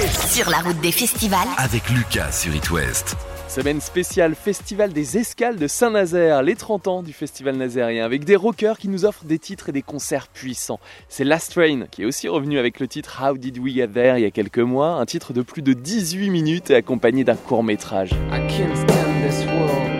Sur la route des festivals. Avec Lucas sur It West. Semaine spéciale Festival des Escales de Saint-Nazaire, les 30 ans du festival nazérien, avec des rockers qui nous offrent des titres et des concerts puissants. C'est Last Train qui est aussi revenu avec le titre How Did We Get There il y a quelques mois, un titre de plus de 18 minutes et accompagné d'un court métrage. I can't stand this world.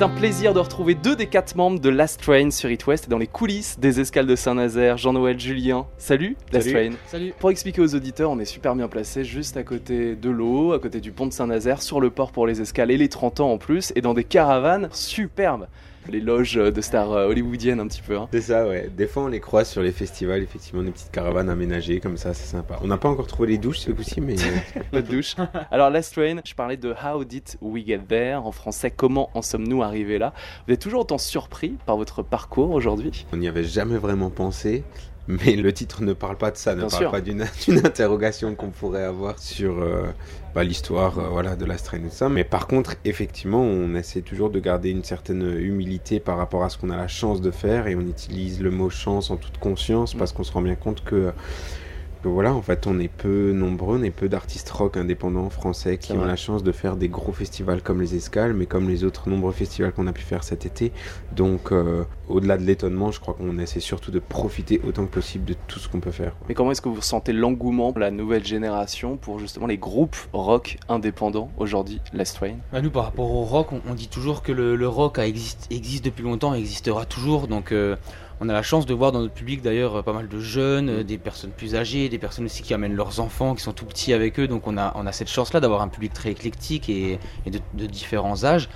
C'est un plaisir de retrouver deux des quatre membres de Last Train sur It West et dans les coulisses des Escales de Saint-Nazaire, Jean-Noël Julien. Salut, Last Train. Salut. Pour expliquer aux auditeurs, on est super bien placé juste à côté de l'eau, à côté du pont de Saint-Nazaire, sur le port pour les escales et les 30 ans en plus, et dans des caravanes superbes. Les loges de stars euh, hollywoodiennes un petit peu. hein. C'est ça, ouais. Des fois, on les croise sur les festivals, effectivement, des petites caravanes aménagées comme ça, c'est sympa. On n'a pas encore trouvé les douches ce coup-ci, mais euh, Pas de douche. Alors, Last Train, je parlais de How Did We Get There En français, comment en sommes-nous arrivés là? Vous êtes toujours autant surpris par votre parcours aujourd'hui? On n'y avait jamais vraiment pensé. Mais le titre ne parle pas de ça, ne Bien parle sûr. pas d'une interrogation qu'on pourrait avoir sur euh, bah, l'histoire euh, voilà, de l'Astra et tout ça. Mais par contre, effectivement, on essaie toujours de garder une certaine humilité par rapport à ce qu'on a la chance de faire et on utilise le mot chance en toute conscience parce qu'on se rend bien compte que voilà, en fait, on est peu nombreux, on est peu d'artistes rock indépendants français qui ont la chance de faire des gros festivals comme les Escales, mais comme les autres nombreux festivals qu'on a pu faire cet été. Donc, euh, au-delà de l'étonnement, je crois qu'on essaie surtout de profiter autant que possible de tout ce qu'on peut faire. quoi. Mais comment est-ce que vous ressentez l'engouement de la nouvelle génération pour justement les groupes rock indépendants aujourd'hui, Last Train? Bah, nous, par rapport au rock, on, on dit toujours que le, le rock a existe, existe depuis longtemps et existera toujours. Donc, euh, on a la chance de voir dans notre public d'ailleurs euh, pas mal de jeunes, euh, des personnes plus âgées, des personnes aussi qui amènent leurs enfants, qui sont tout petits avec eux. Donc, on a, on a cette chance-là d'avoir un public très éclectique et, et de, de différents âges.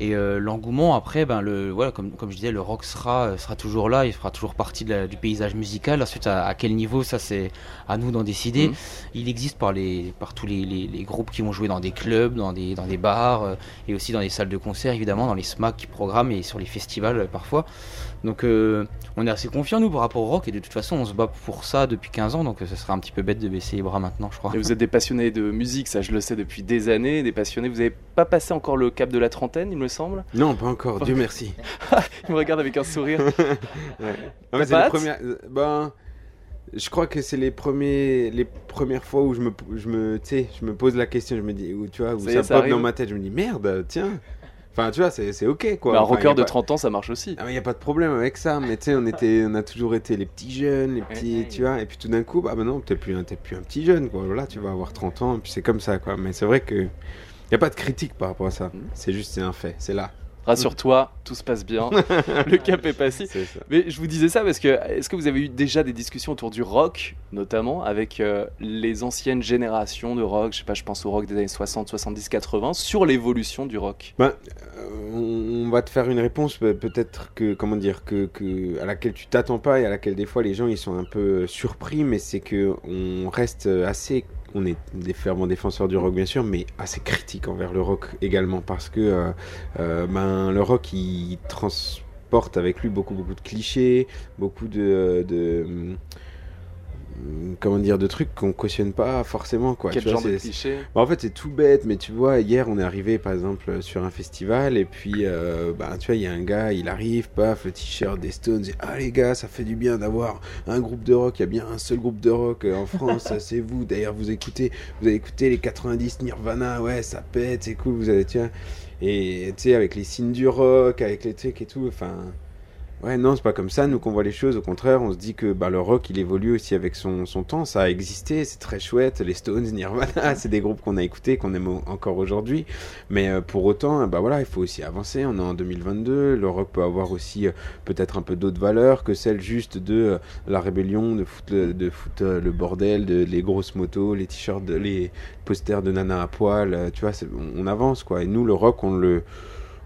Et euh, l'engouement, après, ben, le, voilà, comme, comme je disais, le rock sera, sera toujours là, il fera toujours partie de la- du paysage musical. Ensuite, à, à quel niveau, ça c'est à nous d'en décider. Mhm. Il existe par, les, par tous les, les- les groupes qui vont jouer dans des clubs, dans des, dans des bars, euh, et aussi dans les salles de concert, évidemment, dans les SMAC qui programment et sur les festivals euh, parfois. Donc euh, on est assez confiants, nous, par rapport au rock, et de toute façon, on se bat pour ça depuis 15 ans, donc euh, ce serait un petit peu bête de baisser les bras maintenant, je crois. Et vous êtes des passionnés de musique, ça je le sais depuis des années, des passionnés. Vous n'avez pas passé encore le cap de la trentaine, il me semble? Non, pas encore, Dieu merci. Il me regarde avec un sourire. Ouais. C'est euh, ben, je crois que c'est les premiers, les premières fois où je me, je me, tu sais, je me pose la question, je me dis, où tu vois, où Ça ça, ça pop dans ma tête, je me dis merde, tiens. Enfin, tu vois, c'est ok quoi. Un Enfin, rocker de pas- 30 ans, ça marche aussi. Ah, mais y a pas de problème avec ça, mais tu sais, on était, on a toujours été les petits jeunes, les petits, tu vois, et puis tout d'un coup, bah, bah non, t'es plus, plus un petit jeune, quoi. Voilà, tu vas avoir 30 ans, et puis c'est comme ça, quoi. Mais c'est vrai que y a pas de critique par rapport à ça. Mhm. C'est juste, c'est un fait, c'est là. Rassure-toi, tout se passe bien. le cap est passé. Mais je vous disais ça parce que est-ce que vous avez eu déjà des discussions autour du rock, notamment avec euh, les anciennes générations de rock, je sais pas, je pense au rock des années 60, 70, 80, sur l'évolution du rock? Ben, euh, on va te faire une réponse pe- peut-être que comment dire que, que à laquelle tu t'attends pas et à laquelle des fois les gens ils sont un peu surpris mais c'est que on reste assez on est des fervents défenseurs du rock bien sûr mais assez critique envers le rock également parce que euh, euh, ben le rock il transporte avec lui beaucoup beaucoup de clichés beaucoup de, comment dire de trucs qu'on cautionne pas forcément quoi Quel Tu vois, genre de c'est- cliché? Bah, en fait, c'est tout bête, mais tu vois, hier, on est arrivé par exemple sur un festival, et puis, euh, bah, tu vois, il y a un gars, il arrive, paf, le t-shirt des Stones, et ah les gars, ça fait du bien d'avoir un groupe de rock, il y a bien un seul groupe de rock euh, en France, c'est vous. D'ailleurs, vous écoutez, vous avez écouté les 90 Nirvana, ouais, ça pète, c'est cool, vous avez, tiens, et tu sais, avec les signes du rock, avec les trucs et tout, enfin. Ouais, non, c'est pas comme ça. Nous qu'on voit les choses, au contraire, on se dit que bah, le rock, il évolue aussi avec son, temps. Ça a existé, c'est très chouette. Les Stones, Nirvana, c'est des groupes qu'on a écoutés, qu'on aime encore aujourd'hui. Mais euh, pour autant, bah voilà, il faut aussi avancer. On est en 2022. Le rock peut avoir aussi euh, peut-être un peu d'autres valeurs que celles juste de euh, la rébellion, de foutre le, de euh, le bordel, de les grosses motos, les t-shirts, les posters de nana à poil. euh, tu vois, on avance quoi. Et nous, le rock, on le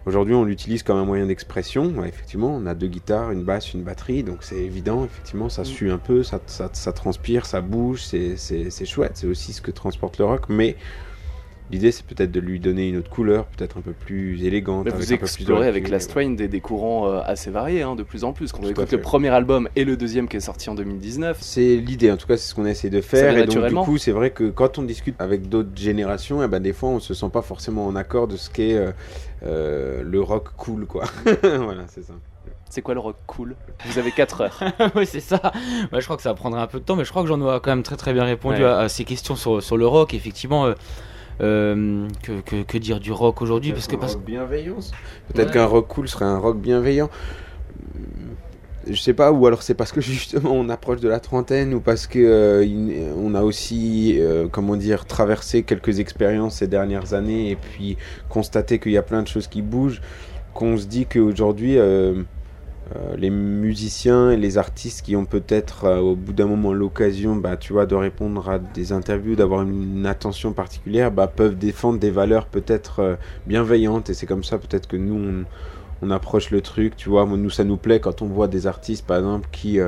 Aujourd'hui, on l'utilise comme un moyen d'expression. Ouais, effectivement, on a deux guitares, une basse, une batterie, donc c'est évident. Effectivement, ça sue un peu, ça, ça, ça transpire, ça bouge, c'est chouette. C'est aussi ce que transporte le rock, mais l'idée, c'est peut-être de lui donner une autre couleur, peut-être un peu plus élégante. Mais avec vous un peu plus de explorez avec. Last Train des, des courants euh, assez variés, hein, de plus en plus. Quand on écoute le premier album et le deuxième qui est sorti en 2019, C'est l'idée, en tout cas, c'est ce qu'on essaie de faire. Et donc, du coup, c'est vrai que quand on discute avec d'autres générations, eh ben, des fois, on se sent pas forcément en accord de ce qu'est euh, euh, le rock cool, quoi. voilà, c'est ça. c'est quoi le rock cool? Vous avez 4 heures. oui, c'est ça. Je crois que ça prendrait un peu de temps, mais je crois que j'en ai quand même très très bien répondu Ouais. à, à ces questions sur, sur le rock. Effectivement, euh, que, que, que dire du rock aujourd'hui Parce que parce... Bienveillance. Peut-être Ouais. qu'un rock cool serait un rock bienveillant. Je sais pas, ou alors c'est parce que justement on approche de la trentaine, ou parce que euh, on a aussi, euh, comment dire, traversé quelques expériences ces dernières années et puis constaté qu'il y a plein de choses qui bougent, qu'on se dit qu'aujourd'hui euh, les musiciens et les artistes qui ont peut-être euh, au bout d'un moment l'occasion, bah, tu vois, de répondre à des interviews, d'avoir une attention particulière, bah, peuvent défendre des valeurs peut-être euh, bienveillantes. Et c'est comme ça peut-être que nous on, approche le truc, tu vois, nous ça nous plaît quand on voit des artistes par exemple qui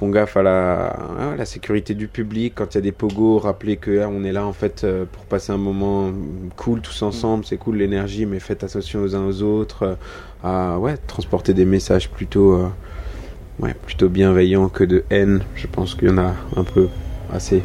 font gaffe à la, à la sécurité du public, quand il y a des pogos, rappeler que ah, on est là en fait euh, pour passer un moment cool tous ensemble, c'est cool l'énergie, mais faites attention aux uns aux autres, euh, à ouais, transporter des messages plutôt, euh, ouais, plutôt bienveillants que de haine, je pense qu'il y en a un peu assez.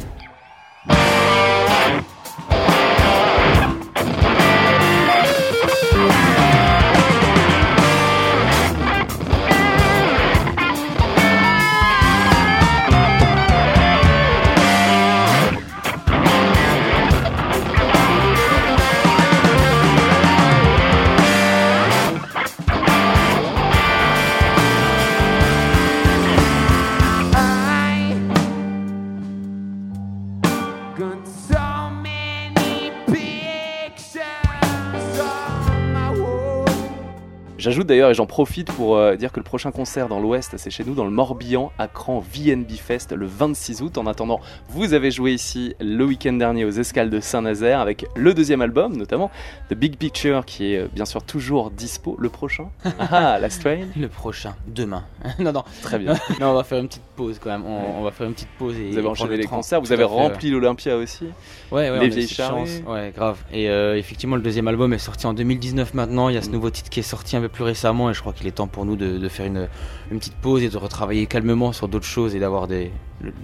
J'ajoute d'ailleurs, et j'en profite pour euh, dire que le prochain concert dans l'Ouest, c'est chez nous, dans le Morbihan, à Cran VNB Fest, le 26 août. En attendant, vous avez joué ici le week-end dernier aux Escales de Saint-Nazaire avec le deuxième album, notamment The Big Picture, qui est euh, bien sûr toujours dispo. Le prochain? Ah, Last Train Le prochain, demain. non, non, Très bien. non, on va faire une petite pause quand même. On, on va faire une petite pause et Vous avez enchaîné le les concerts, vous avez rempli l'Olympia aussi. Ouais, ouais, Les vieilles charrues. Ouais, grave. Et euh, effectivement, le deuxième album est sorti en 2019 maintenant. Il y a ce Mm. nouveau titre qui est sorti un peu plus récemment et je crois qu'il est temps pour nous de, de faire une, une petite pause et de retravailler calmement sur d'autres choses et d'avoir des,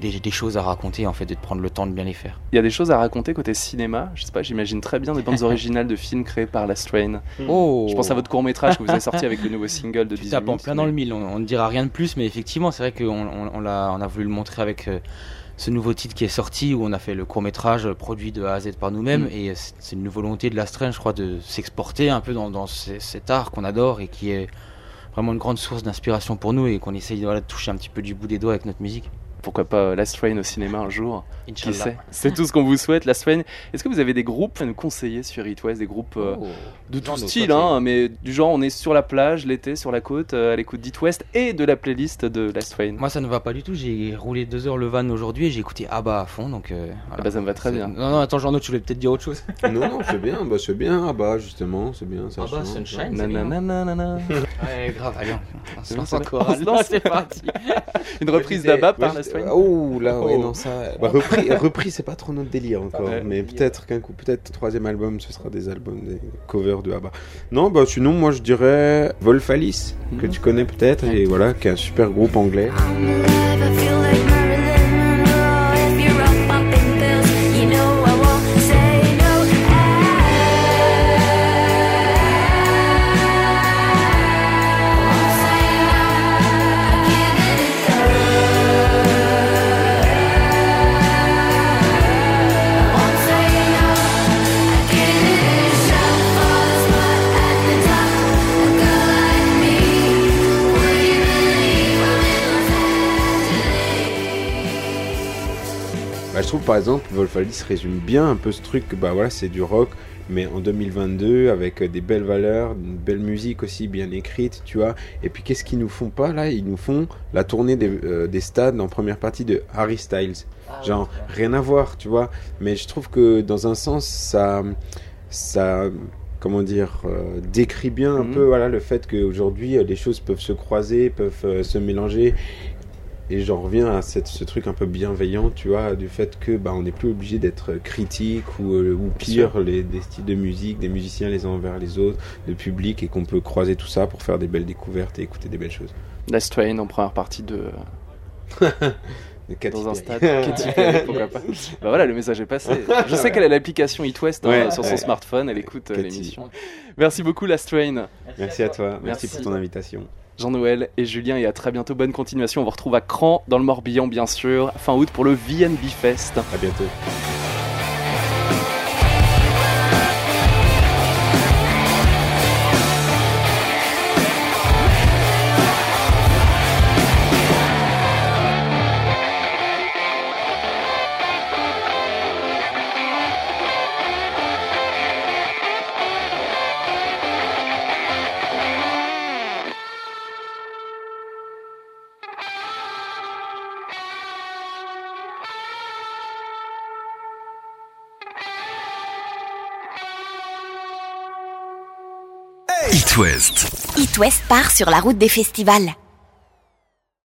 des, des choses à raconter en fait et de prendre le temps de bien les faire. Il y a des choses à raconter côté cinéma. Je sais pas, j'imagine très bien des bandes originales de films créés par Last Train. Oh Je pense à votre court métrage que vous avez sorti avec le nouveau single de Tu 18 tapes en minutes, plein dans le mille, on, on ne dira rien de plus, mais effectivement, c'est vrai qu'on on, on l'a- on a voulu le montrer avec euh, ce nouveau titre qui est sorti, où on a fait le court métrage produit de A à Z par nous-mêmes, Mm. et c'est une volonté de l'Astrein, je crois, de s'exporter un peu dans, dans ce- cet art qu'on adore et qui est vraiment une grande source d'inspiration pour nous et qu'on essaye voilà, de toucher un petit peu du bout des doigts avec notre musique. Pourquoi pas euh, Last Train au cinéma un jour Qui Inch'Allah. sait C'est tout ce qu'on vous souhaite, Last Train. Est-ce que vous avez des groupes à nous conseiller sur It West Des groupes euh, Oh. de tout style, hein, mais du genre on est sur la plage l'été, sur la côte, euh, à l'écoute d'It West et de la playlist de Last Train. Moi, ça ne va pas du tout. J'ai roulé deux heures le van aujourd'hui et j'ai écouté ABBA à fond. Donc, euh, voilà. Ah bah, ça me va très C'est- bien. Non, non, attends, Jean, tu voulais peut-être dire autre chose. non, non, c'est bien, bah, c'est bien, bah justement, c'est bien, ça Ah bah, change, Sunshine. ouais. Nananana. Ouais, grave, allez, on, on se C'est lance bon, en c'est- chorale. on se lance. C'est parti. Une reprise d'ABBA par Last Train Oh là, ouais, Oh. non, ça. Bah, repris, repris c'est pas trop notre délire encore. Ouais. mais peut-être qu'un coup, peut-être troisième album, ce sera des albums, des covers de ABBA. Non, bah sinon, moi je dirais Wolfalis, que Mhm. tu connais peut-être, et voilà, qui est un super groupe anglais. Je trouve par exemple, Wolfalis résume bien un peu ce truc, bah voilà, c'est du rock, mais en 2022, avec euh, des belles valeurs, une belle musique aussi bien écrite, tu vois. Et puis qu'est-ce qu'ils nous font pas là? Ils nous font la tournée des, euh, des stades en première partie de Harry Styles. Genre, rien à voir, tu vois. Mais je trouve que dans un sens, ça, ça comment dire, euh, décrit bien un Mhm. peu voilà, le fait qu'aujourd'hui, les choses peuvent se croiser, peuvent euh, se mélanger. Et j'en reviens à cette, ce truc un peu bienveillant, tu vois, du fait que bah, on n'est plus obligé d'être critique ou, euh, ou pire les, des styles de musique, des musiciens les uns envers les autres, le public, et qu'on peut croiser tout ça pour faire des belles découvertes et écouter des belles choses. Last Train en première partie de dans un stade. Pourquoi pas Bah voilà, le message est passé. Je sais qu'elle a l'application It West hein, Ouais, sur son ouais. smartphone, elle écoute euh, l'émission. Merci beaucoup Last Train. Merci à toi, merci, Merci. pour ton invitation. Jean-Noël et Julien et à très bientôt. Bonne continuation. On vous retrouve à Cran dans le Morbihan bien sûr, fin août pour le VNB Fest. À bientôt. It West. West part sur la route des festivals.